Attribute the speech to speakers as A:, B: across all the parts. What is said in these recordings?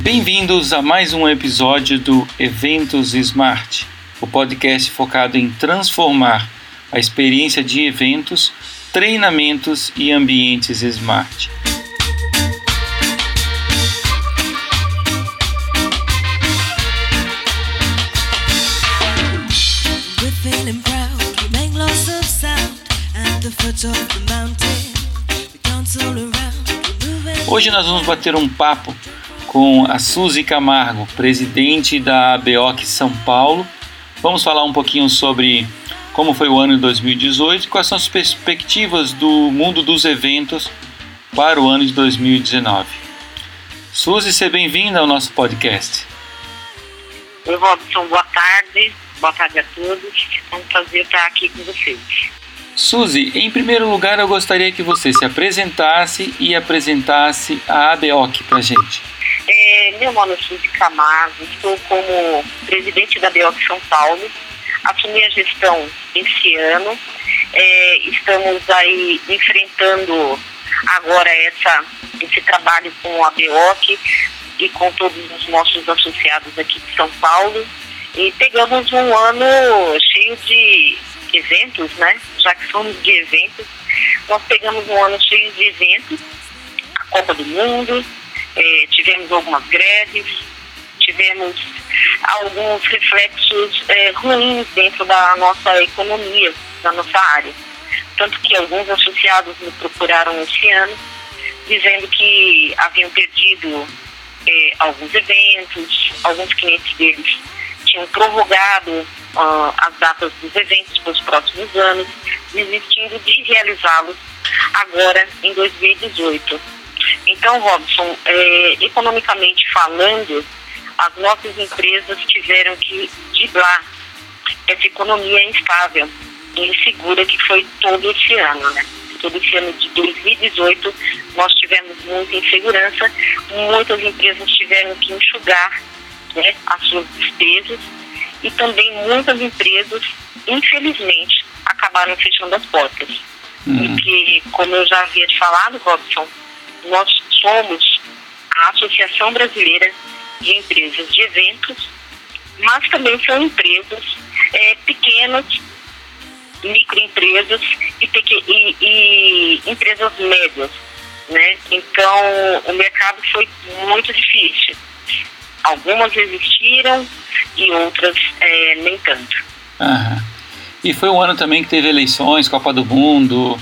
A: Bem-vindos a mais um episódio do Eventos Smart, o podcast focado em transformar a experiência de eventos, treinamentos e ambientes smart. Hoje nós vamos bater um papo com a Suzy Camargo, presidente da ABOC São Paulo. Vamos falar um pouquinho sobre como foi o ano de 2018 e quais são as perspectivas do mundo dos eventos para o ano de 2019. Suzy, seja bem-vinda ao nosso podcast.
B: Oi, Robson, boa tarde. Boa tarde a todos. É um prazer estar aqui com vocês.
A: Suzy, em primeiro lugar, eu gostaria que você se apresentasse e apresentasse a ABOC para gente.
B: É, meu nome é Suzy Camargo, estou como presidente da ABOC São Paulo, assumi a gestão esse ano, é, estamos aí enfrentando agora essa, esse trabalho com a ABOC e com todos os nossos associados aqui de São Paulo. E pegamos um ano cheio de eventos, né? Já que somos de eventos, nós pegamos um ano cheio de eventos, a Copa do Mundo, eh, tivemos algumas greves, tivemos alguns reflexos eh, ruins dentro da nossa economia, da nossa área. Tanto que alguns associados me procuraram esse ano, dizendo que haviam perdido eh, alguns eventos, alguns clientes deles tinham prorrogado uh, as datas dos eventos para os próximos anos, desistindo de realizá-los agora em 2018. Então, Robson, é, economicamente falando, as nossas empresas tiveram que driblar essa economia instável e insegura que foi todo esse ano, né? Todo esse ano de 2018 nós tivemos muita insegurança, muitas empresas tiveram que enxugar né, as suas despesas e também muitas empresas, infelizmente, acabaram fechando as portas. Uhum. Porque, como eu já havia te falado, Robson, nós somos a Associação Brasileira de Empresas de Eventos, mas também são empresas é, pequenas, microempresas e, e, e empresas médias. Né? Então, o mercado foi muito difícil. Algumas existiram e outras é, nem tanto.
A: Aham. E foi um ano também que teve eleições, Copa do Mundo,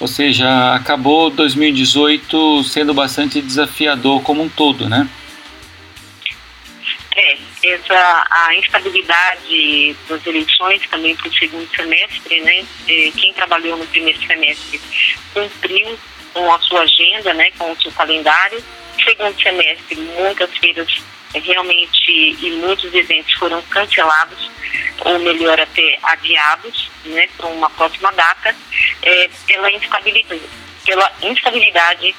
A: ou seja, acabou 2018 sendo bastante desafiador como um todo, né?
B: É, essa, a instabilidade das eleições também para o segundo semestre, né? É, quem trabalhou no primeiro semestre cumpriu com a sua agenda, né? Com o seu calendário. Segundo semestre, muitas feiras realmente e muitos eventos foram cancelados ou melhor até adiados né, para uma próxima data é, pela instabilidade, pela instabilidade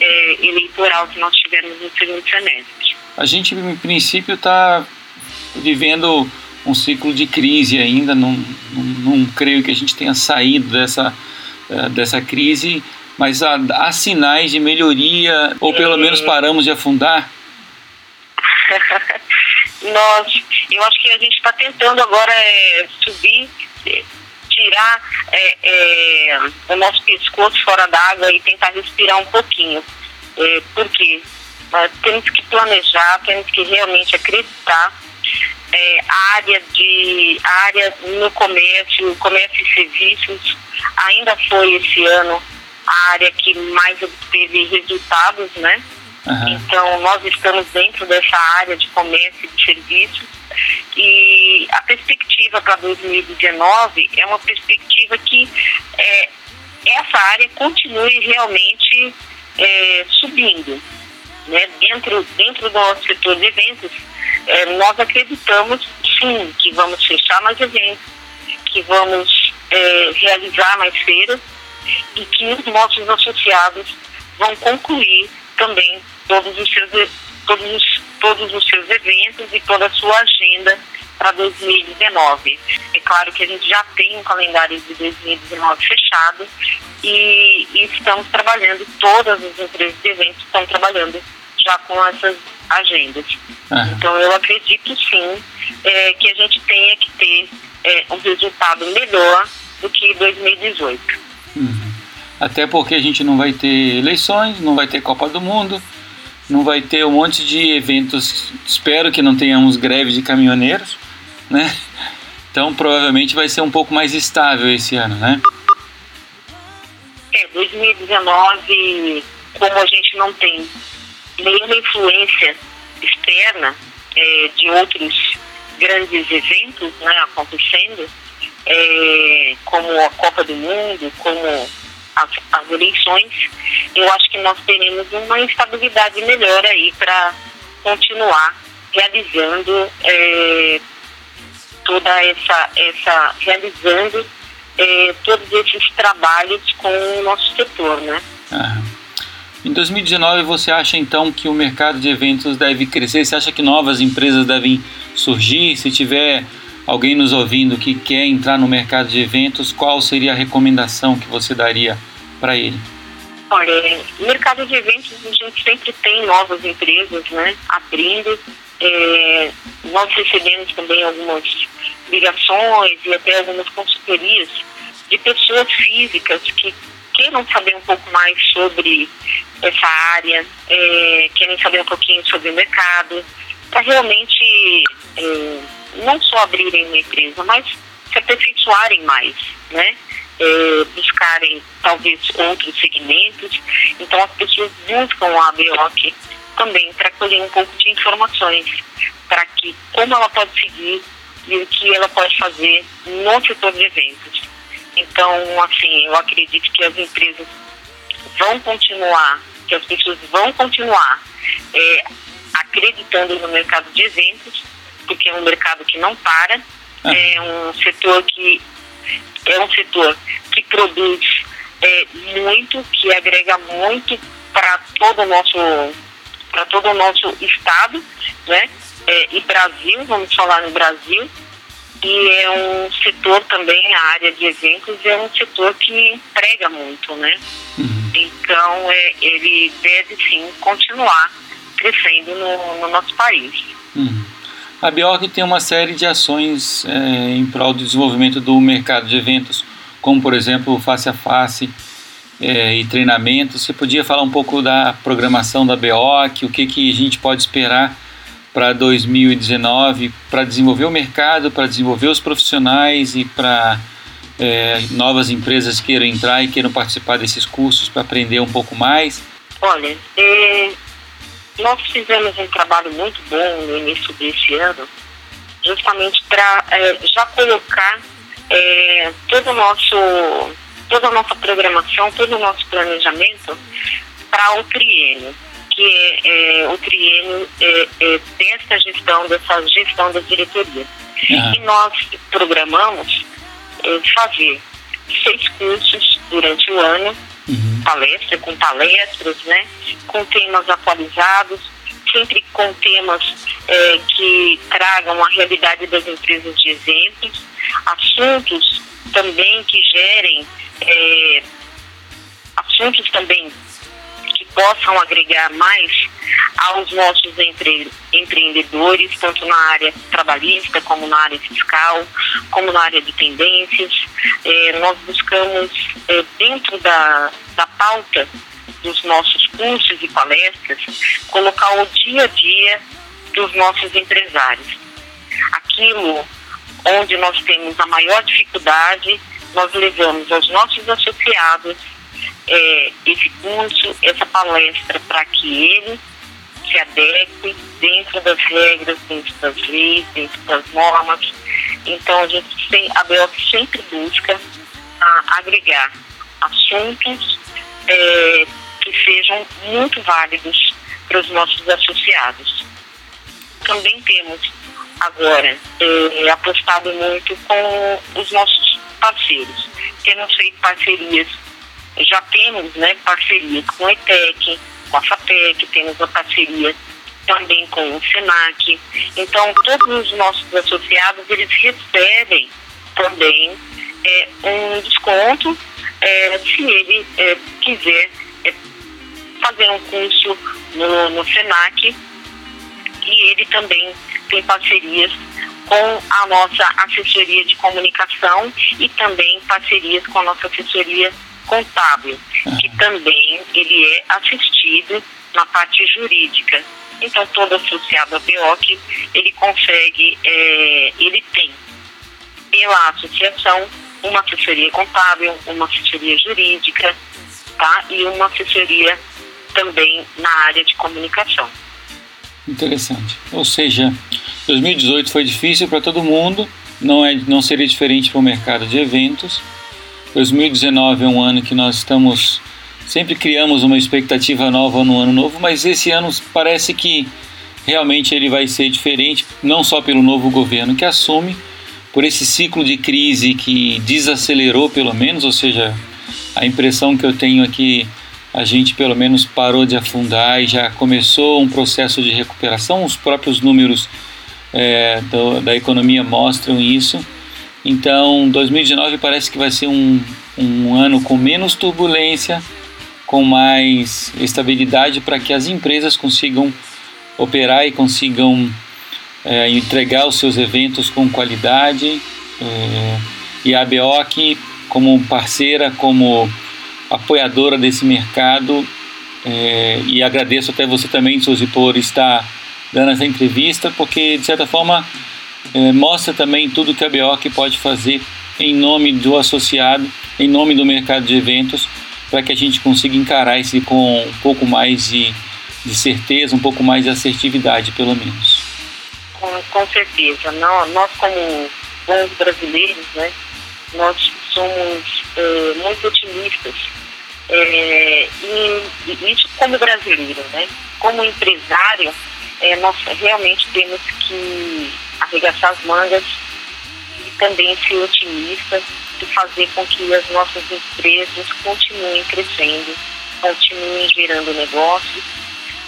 B: é, eleitoral que nós tivemos no segundo semestre.
A: A gente, em princípio, está vivendo um ciclo de crise ainda, não, não, não, creio que a gente tenha saído dessa, é, dessa crise, mas há, há sinais de melhoria, ou pelo menos paramos de afundar?
B: Nós, eu acho que a gente está tentando agora é, subir, é, tirar é, é, o nosso pescoço fora d'água e tentar respirar um pouquinho. É, porque temos que planejar, temos que realmente acreditar. É, a área de a área no comércio, comércio e serviços ainda foi esse ano a área que mais obteve resultados, né? Uhum. Então, nós estamos dentro dessa área de comércio e de serviços e a perspectiva para 2019 é uma perspectiva que é, essa área continue realmente é, subindo. Né? Dentro, dentro do nosso setor de eventos, é, nós acreditamos sim que vamos fechar mais eventos, que vamos é, realizar mais feiras e que os nossos associados vão concluir também todos os seus, todos os, todos os seus eventos e toda a sua agenda para 2019. É claro que a gente já tem um calendário de 2019 fechado e, e estamos trabalhando, todas as empresas de eventos estão trabalhando já com essas agendas. Uhum. Então eu acredito sim é, que a gente tenha que ter é, um resultado melhor do que 2018.
A: Uhum. Até porque a gente não vai ter eleições, não vai ter Copa do Mundo, não vai ter um monte de eventos. Espero que não tenhamos greve de caminhoneiros, né? Então provavelmente vai ser um pouco mais estável esse ano, né?
B: É, 2019, como a gente não tem nenhuma influência externa é, de outros grandes eventos né, acontecendo, é, como a Copa do Mundo, como as, as, eleições, eu acho que nós teremos uma estabilidade melhor aí para continuar realizando é, toda essa, essa realizando é, todos esses trabalhos com o nosso setor, né?
A: Em 2019, você acha então que o mercado de eventos deve crescer? Você acha que novas empresas devem surgir? Se tiver alguém nos ouvindo que quer entrar no mercado de eventos, qual seria a recomendação que você daria para ele?
B: Olha, no mercado de eventos a gente sempre tem novas empresas, né, abrindo. É, nós recebemos também algumas ligações e até algumas consultorias de pessoas físicas que queiram saber um pouco mais sobre essa área, é, querem saber um pouquinho sobre o mercado, para realmente é, não só abrirem uma empresa, mas se aperfeiçoarem mais, né? É, buscarem talvez outros segmentos. Então as pessoas buscam a ABOC também para colher um pouco de informações para que como ela pode seguir e o que ela pode fazer no setor de eventos. Então, assim, eu acredito que as empresas vão continuar, que as pessoas vão continuar é, acreditando no mercado de eventos, porque é um mercado que não para, ah. é um setor que é um setor que produz é, muito, que agrega muito para todo o nosso para todo o nosso estado, né? É, e Brasil, vamos falar no Brasil, e é um setor também, a área de eventos é um setor que emprega muito, né? Uhum. Então é, ele deve sim continuar crescendo no, no nosso país.
A: Uhum. A Bjork tem uma série de ações é, em prol do desenvolvimento do mercado de eventos, como por exemplo face a face é, e treinamento. Você podia falar um pouco da programação da BEOC, o que, que a gente pode esperar para 2019 para desenvolver o mercado, para desenvolver os profissionais e para é, novas empresas queiram entrar e queiram participar desses cursos para aprender um pouco mais?
B: Olha, é, nós fizemos um trabalho muito bom no início desse ano, justamente para é, já colocar é, todo o nosso, toda a nossa programação, todo o nosso planejamento para o triênio que é, o triênio é, é, dessa gestão, dessa gestão da diretoria. E nós programamos é, fazer seis cursos durante o ano. Palestra com palestras, né, com temas atualizados, sempre com temas é, que tragam a realidade das empresas de exemplos, assuntos também que gerem é, assuntos também possam agregar mais aos nossos empre empreendedores, tanto na área trabalhista, como na área fiscal, como na área de tendências. É, nós buscamos, é, dentro da, da pauta dos nossos cursos e palestras, colocar o dia a dia dos nossos empresários. Aquilo onde nós temos a maior dificuldade, nós levamos aos nossos associados é, esse curso, essa palestra, para que ele se adeque dentro das regras, dentro das leis, dentro das normas. Então, a gente tem, a BEOC sempre busca a, agregar assuntos é, que sejam muito válidos para os nossos associados. Também temos agora é, apostado muito com os nossos parceiros. Temos feito parcerias já temos né, parceria com a ETEC, com a FATEC, temos a parceria também com o SENAC. Então, todos os nossos associados, eles recebem também é, um desconto é, se ele é, quiser é, fazer um curso no, no SENAC e ele também tem parcerias com a nossa assessoria de comunicação e também parcerias com a nossa assessoria contábil, que também ele é assistido na parte jurídica. Então, todo associado à BEOC, ele consegue, é, ele tem pela associação uma assessoria contábil, uma assessoria jurídica, tá? E uma assessoria também na área de comunicação.
A: Interessante. Ou seja, 2018 foi difícil para todo mundo, não, é, não seria diferente para o mercado de eventos. 2019 é um ano que nós estamos sempre criamos uma expectativa nova no ano novo, mas esse ano parece que realmente ele vai ser diferente, não só pelo novo governo que assume, por esse ciclo de crise que desacelerou pelo menos, ou seja, a impressão que eu tenho aqui é a gente pelo menos parou de afundar e já começou um processo de recuperação. Os próprios números é, do, da economia mostram isso. Então, 2019 parece que vai ser um, um ano com menos turbulência, com mais estabilidade para que as empresas consigam operar e consigam é, entregar os seus eventos com qualidade. É, e a ABOC, como parceira, como apoiadora desse mercado é, e agradeço até você também, Suzy, por estar dando essa entrevista, porque de certa forma é, mostra também tudo que a BIOC pode fazer em nome do associado, em nome do mercado de eventos, para que a gente consiga encarar isso com um pouco mais de, de certeza, um pouco mais de assertividade, pelo menos.
B: Com, com certeza. Nós, nós, como bons brasileiros, né, nós somos é, muito otimistas é, e, isso como brasileiro, né? Como empresário, é, nós realmente temos que arregaçar as mangas e também ser otimistas e fazer com que as nossas empresas continuem crescendo, continuem gerando negócios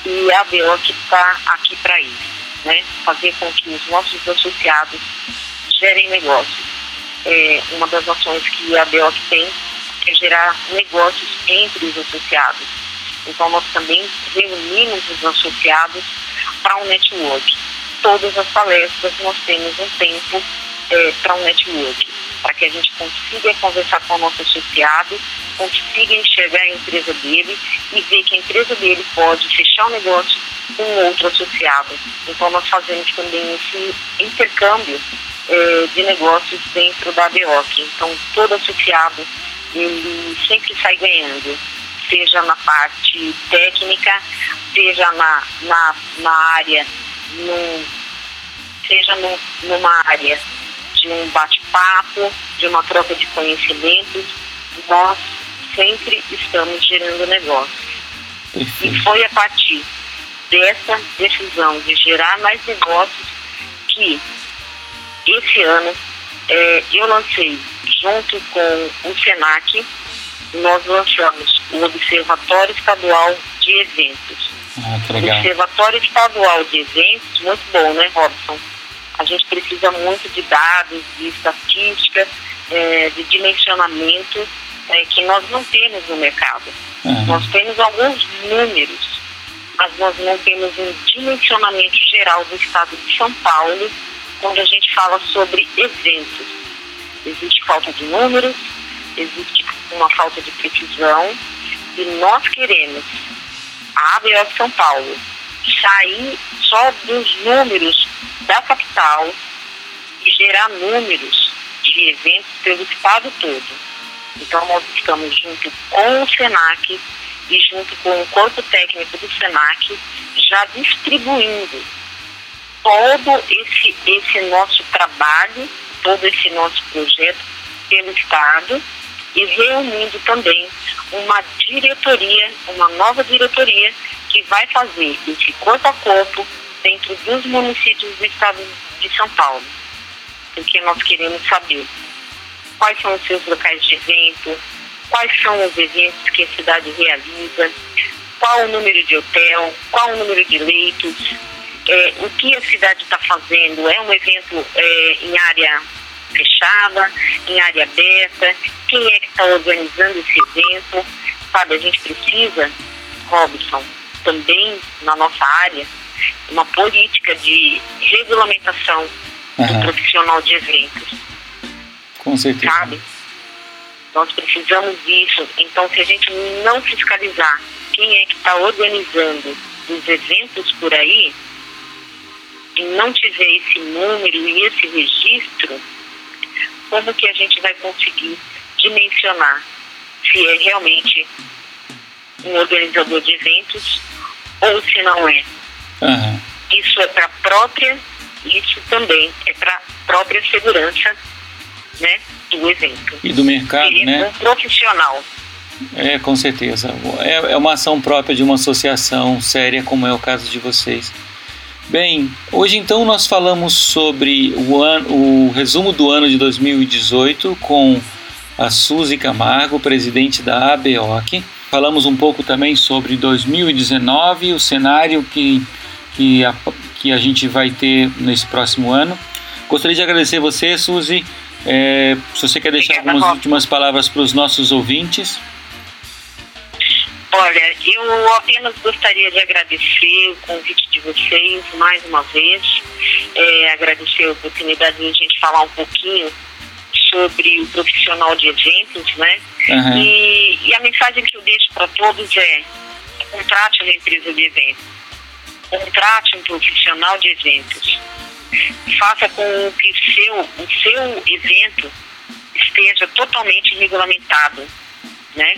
B: e a BO que está aqui para isso, né? Fazer com que os nossos associados gerem negócios. É uma das ações que a BO tem é gerar negócios entre os associados. Então, nós também reunimos os associados para um network. Todas as palestras nós temos um tempo é, para um network, para que a gente consiga conversar com o nosso associado, consiga enxergar a empresa dele e ver que a empresa dele pode fechar o um negócio com outro associado. Então, nós fazemos também esse intercâmbio é, de negócios dentro da ABOC. Então, todo associado ele sempre sai ganhando, seja na parte técnica, seja na, na, na área, seja num, numa área de um bate-papo, de uma troca de conhecimentos, nós sempre estamos gerando negócios. E foi a partir dessa decisão de gerar mais negócios que esse ano é, eu lancei junto com o SENAC, nós lançamos o Observatório Estadual de Eventos.
A: Ah, que legal.
B: Observatório Estadual de Eventos, muito bom, né, Robson? A gente precisa muito de dados, de estatística, é, de dimensionamento é, que nós não temos no mercado. Uhum. Nós temos alguns números, mas nós não temos um dimensionamento geral do estado de São Paulo quando a gente fala sobre eventos existe falta de números, existe uma falta de precisão e nós queremos a ABO São Paulo sair só dos números da capital e gerar números de eventos pelo estado todo. Então nós estamos junto com o SENAC e junto com o corpo técnico do SENAC já distribuindo todo esse, esse nosso trabalho todo esse nosso projeto pelo Estado e reunindo também uma diretoria, uma nova diretoria que vai fazer esse corpo a corpo dentro dos municípios do Estado de São Paulo. Porque nós queremos saber quais são os seus locais de evento, quais são os eventos que a cidade realiza, qual o número de hotel, qual o número de leitos, é, o que a cidade está fazendo, é um evento é, em área fechada, em área aberta, quem é que está organizando esse evento, sabe, a gente precisa, Robson, também na nossa área, uma política de regulamentação uhum. do profissional de eventos.
A: Com certeza.
B: Sabe? Nós precisamos disso. Então, se a gente não fiscalizar quem é que está organizando os eventos por aí, e não tiver esse número e esse registro, como que a gente vai conseguir dimensionar se é realmente um organizador de eventos ou se não é? Uhum. Isso é para a própria, isso também é para a própria segurança né, do evento.
A: E do mercado,
B: e
A: né?
B: Um profissional.
A: É, com certeza. É, é uma ação própria de uma associação séria, como é o caso de vocês. Bem, hoje então nós falamos sobre o, ano, o resumo do ano de 2018 com a Suzy Camargo, presidente da ABOC. Falamos um pouco também sobre 2019, o cenário que, que, a, que a gente vai ter nesse próximo ano. Gostaria de agradecer você, Suzy. É, se você quer deixar algumas últimas palavras para os nossos ouvintes.
B: Olha, eu apenas gostaria de agradecer o convite de vocês mais uma vez, é, agradecer a oportunidade de a gente falar um pouquinho sobre o profissional de eventos, né? Uhum. E, e, a mensagem que eu deixo para todos é: contrate uma empresa de eventos, contrate um profissional de eventos, faça com que seu, o seu evento esteja totalmente regulamentado né?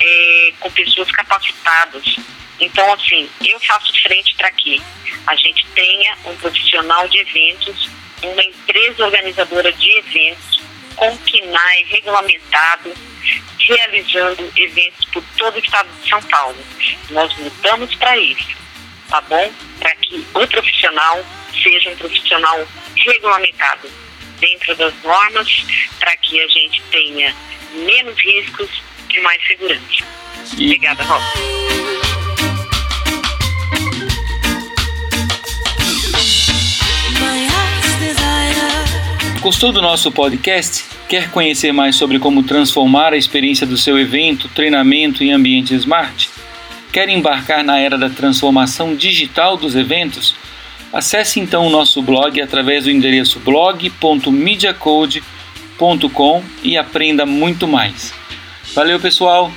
B: É, com pessoas capacitadas. Então, assim, eu faço frente para que a gente tenha um profissional de eventos, uma empresa organizadora de eventos, com KINAI regulamentado, realizando eventos por todo o estado de São Paulo. Nós lutamos para isso, tá bom? Para que o profissional seja um profissional regulamentado dentro das normas, para que a gente tenha menos riscos de mais segurança. E... Obrigada, Rob.
A: Gostou do nosso podcast? Quer conhecer mais sobre como transformar a experiência do seu evento, treinamento em ambiente smart? Quer embarcar na era da transformação digital dos eventos? Acesse então o nosso blog através do endereço blog.mediacode.com e aprenda muito mais. Valeu, pessoal!